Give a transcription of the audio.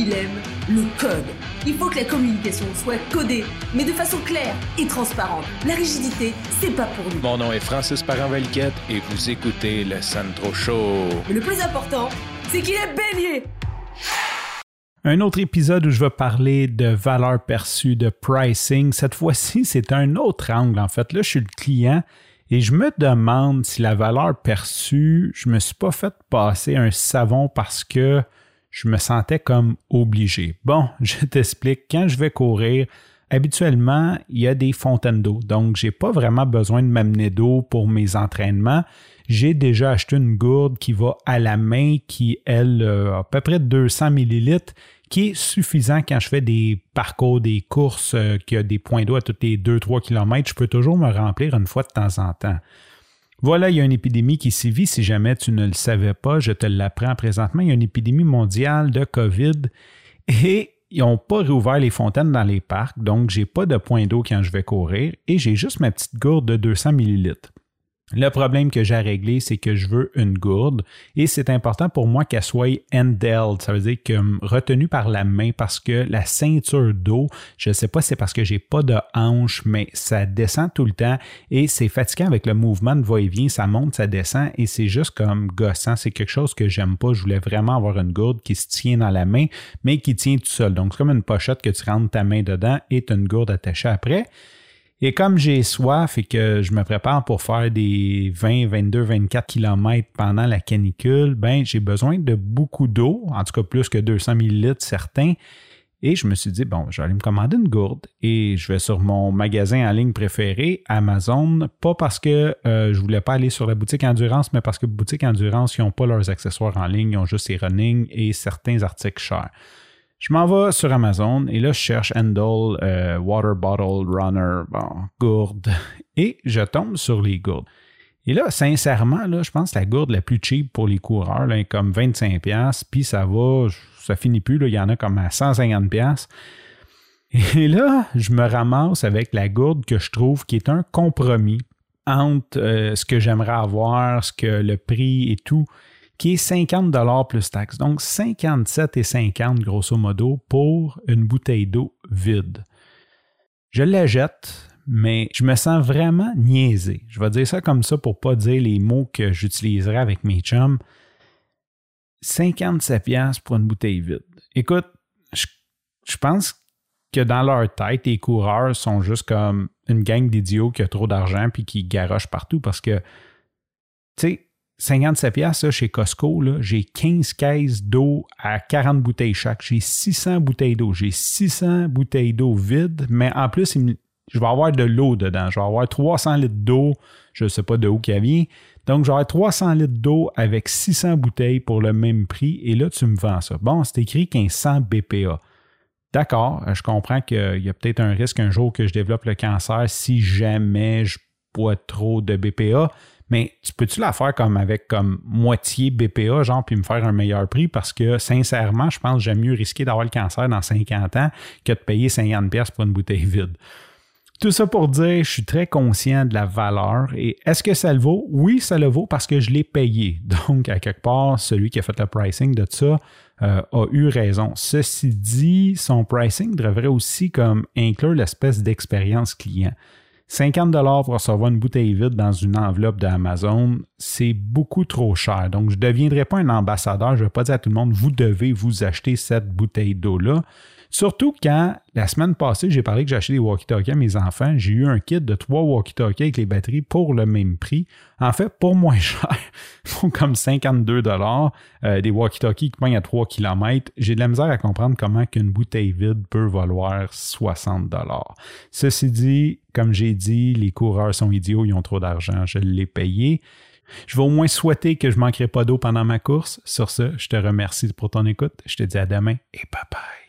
il aime le code. Il faut que la communication soit codée, mais de façon claire et transparente. La rigidité, c'est pas pour nous. Mon nom est Francis Parent-Valquette et vous écoutez le Sandro Show. Mais le plus important, c'est qu'il est bélier. Un autre épisode où je vais parler de valeur perçue, de pricing. Cette fois-ci, c'est un autre angle. En fait, là, je suis le client et je me demande si la valeur perçue, je me suis pas fait passer un savon parce que je me sentais comme obligé. Bon, je t'explique. Quand je vais courir, habituellement, il y a des fontaines d'eau. Donc, j'ai pas vraiment besoin de m'amener d'eau pour mes entraînements. J'ai déjà acheté une gourde qui va à la main, qui, elle, a à peu près 200 millilitres, qui est suffisant quand je fais des parcours, des courses, euh, qui a des points d'eau à tous les 2-3 km. Je peux toujours me remplir une fois de temps en temps. Voilà, il y a une épidémie qui sévit. Si jamais tu ne le savais pas, je te l'apprends présentement. Il y a une épidémie mondiale de COVID et ils n'ont pas réouvert les fontaines dans les parcs, donc j'ai pas de point d'eau quand je vais courir et j'ai juste ma petite gourde de 200 millilitres. Le problème que j'ai à régler, c'est que je veux une gourde et c'est important pour moi qu'elle soit handheld. Ça veut dire que hum, retenue par la main parce que la ceinture d'eau, je ne sais pas si c'est parce que j'ai pas de hanche, mais ça descend tout le temps et c'est fatigant avec le mouvement de va-et-vient. Ça monte, ça descend et c'est juste comme gossant. C'est quelque chose que j'aime pas. Je voulais vraiment avoir une gourde qui se tient dans la main, mais qui tient tout seul. Donc c'est comme une pochette que tu rentres ta main dedans et tu as une gourde attachée après. Et comme j'ai soif et que je me prépare pour faire des 20, 22, 24 km pendant la canicule, ben j'ai besoin de beaucoup d'eau, en tout cas plus que 200 ml certains. Et je me suis dit, bon, je vais aller me commander une gourde et je vais sur mon magasin en ligne préféré, Amazon, pas parce que euh, je voulais pas aller sur la boutique Endurance, mais parce que boutique Endurance, ils n'ont pas leurs accessoires en ligne, ils ont juste les running et certains articles chers. Je m'en vais sur Amazon et là, je cherche Handle, euh, Water Bottle Runner, gourde, et je tombe sur les gourdes. Et là, sincèrement, là, je pense que la gourde la plus cheap pour les coureurs, là, est comme 25$, puis ça va, ça finit plus, là, il y en a comme à 150$. Et là, je me ramasse avec la gourde que je trouve qui est un compromis entre euh, ce que j'aimerais avoir, ce que le prix et tout qui est 50 plus taxes. Donc 57 et 50 grosso modo pour une bouteille d'eau vide. Je la jette, mais je me sens vraiment niaisé. Je vais dire ça comme ça pour pas dire les mots que j'utiliserai avec mes chums. 57 pièces pour une bouteille vide. Écoute, je, je, pense que dans leur tête, les coureurs sont juste comme une gang d'idiots qui a trop d'argent puis qui garochent partout parce que, tu sais, 57 pièces chez Costco, j'ai 15 caisses d'eau à 40 bouteilles chaque. J'ai 600 bouteilles d'eau. J'ai 600 bouteilles d'eau vides, mais en plus, je vais avoir de l'eau dedans. Je vais avoir 300 litres d'eau. Je ne sais pas de où qu'elle vient. Donc, j'aurai 300 litres d'eau avec 600 bouteilles pour le même prix. Et là, tu me vends ça. Bon, c'est écrit 1500 BPA. D'accord, je comprends qu'il y a peut-être un risque un jour que je développe le cancer si jamais je bois trop de BPA. Mais tu peux-tu la faire comme avec comme moitié BPA, genre, puis me faire un meilleur prix? Parce que sincèrement, je pense que j'aime mieux risquer d'avoir le cancer dans 50 ans que de payer 50$ pour une bouteille vide. Tout ça pour dire, je suis très conscient de la valeur. Et est-ce que ça le vaut? Oui, ça le vaut parce que je l'ai payé. Donc, à quelque part, celui qui a fait le pricing de ça euh, a eu raison. Ceci dit, son pricing devrait aussi comme inclure l'espèce d'expérience client. 50 dollars pour recevoir une bouteille vide dans une enveloppe d'Amazon, c'est beaucoup trop cher. Donc, je ne deviendrai pas un ambassadeur. Je ne vais pas dire à tout le monde, vous devez vous acheter cette bouteille d'eau-là. Surtout quand, la semaine passée, j'ai parlé que j'ai acheté des walkie-talkies à mes enfants. J'ai eu un kit de trois walkie-talkies avec les batteries pour le même prix. En fait, pour moins cher, pour comme 52 dollars, euh, des walkie-talkies qui poignent à 3 km. J'ai de la misère à comprendre comment qu'une bouteille vide peut valoir 60 dollars. Ceci dit, comme j'ai dit, les coureurs sont idiots, ils ont trop d'argent, je l'ai payé. Je vais au moins souhaiter que je ne manquerai pas d'eau pendant ma course. Sur ce, je te remercie pour ton écoute. Je te dis à demain et bye bye.